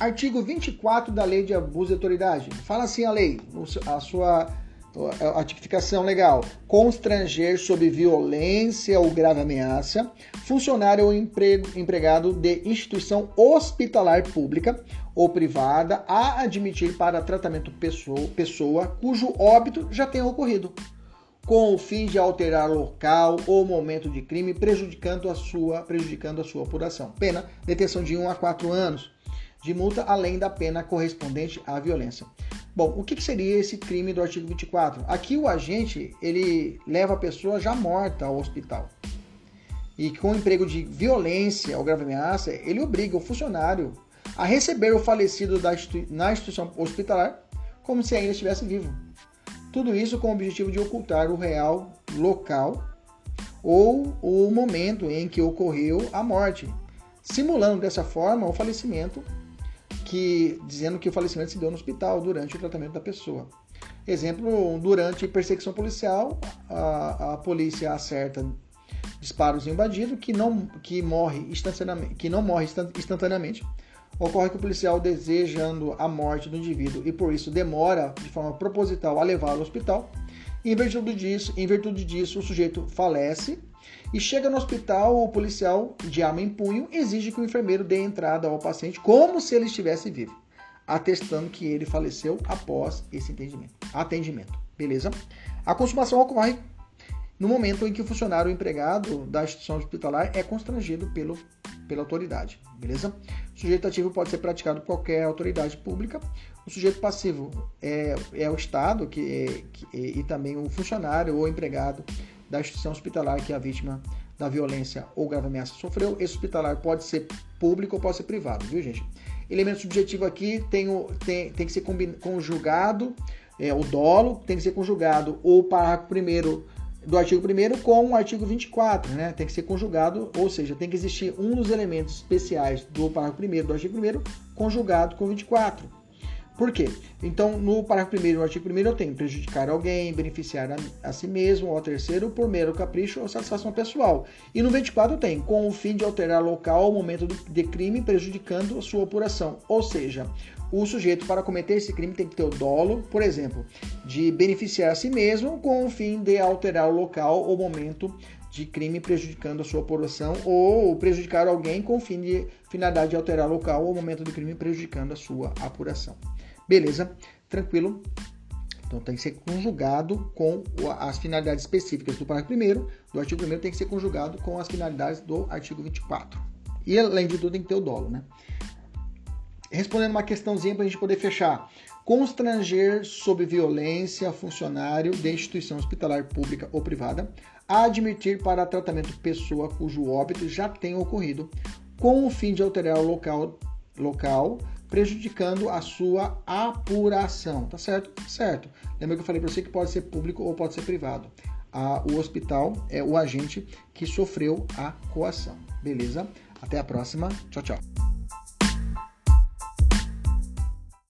Artigo 24 da Lei de Abuso de Autoridade. Fala assim a lei, a sua a tipificação legal. Constranger sob violência ou grave ameaça funcionário ou empregado de instituição hospitalar pública ou privada a admitir para tratamento pessoa, pessoa cujo óbito já tenha ocorrido, com o fim de alterar local ou momento de crime, prejudicando a sua, prejudicando a sua apuração. Pena, detenção de 1 a 4 anos de multa, além da pena correspondente à violência. Bom, o que seria esse crime do artigo 24? Aqui o agente ele leva a pessoa já morta ao hospital. E com o emprego de violência ou grave ameaça, ele obriga o funcionário a receber o falecido da na instituição hospitalar como se ainda estivesse vivo. Tudo isso com o objetivo de ocultar o real local ou o momento em que ocorreu a morte, simulando dessa forma o falecimento que dizendo que o falecimento se deu no hospital durante o tratamento da pessoa. Exemplo, durante perseguição policial, a, a polícia acerta disparos em um bandido que não, que morre instantaneamente, que não morre instantaneamente. Ocorre que o policial, desejando a morte do indivíduo e por isso demora de forma proposital a levá-lo ao hospital, em virtude disso, em virtude disso o sujeito falece e chega no hospital, o policial, de arma em punho, exige que o enfermeiro dê entrada ao paciente como se ele estivesse vivo, atestando que ele faleceu após esse atendimento. Beleza? A consumação ocorre no momento em que o funcionário empregado da instituição hospitalar é constrangido pelo, pela autoridade. Beleza? O sujeito ativo pode ser praticado por qualquer autoridade pública. O sujeito passivo é, é o Estado que, que, e também o funcionário ou empregado da instituição hospitalar que a vítima da violência ou grave ameaça sofreu. Esse hospitalar pode ser público ou pode ser privado, viu, gente? Elemento subjetivo aqui tem, o, tem, tem que ser conjugado, é, o dolo tem que ser conjugado o parágrafo primeiro do artigo 1 com o artigo 24, né? Tem que ser conjugado, ou seja, tem que existir um dos elementos especiais do parágrafo 1 do artigo 1 conjugado com 24. Por quê? Então, no parágrafo 1 no artigo 1 eu tenho prejudicar alguém, beneficiar a, a, si mesmo ou ao terceiro por mero capricho ou satisfação pessoal. E no 24 eu tenho com o fim de alterar local ou momento de crime prejudicando a sua apuração. Ou seja, o sujeito para cometer esse crime tem que ter o dolo, por exemplo, de beneficiar a si mesmo com o fim de alterar o local ou momento de crime prejudicando a sua apuração ou prejudicar alguém com fim de finalidade de alterar local ou momento do crime prejudicando a sua apuração. Beleza? Tranquilo? Então tem que ser conjugado com as finalidades específicas do parágrafo 1 do artigo 1 tem que ser conjugado com as finalidades do artigo 24. E além de tudo tem que ter o dolo, né? Respondendo uma questãozinha para a gente poder fechar. Constranger sob violência funcionário de instituição hospitalar pública ou privada a admitir para tratamento pessoa cujo óbito já tenha ocorrido, com o fim de alterar o local, local prejudicando a sua apuração. Tá certo? Certo. Lembra que eu falei para você que pode ser público ou pode ser privado. o hospital é o agente que sofreu a coação. Beleza? Até a próxima. Tchau, tchau.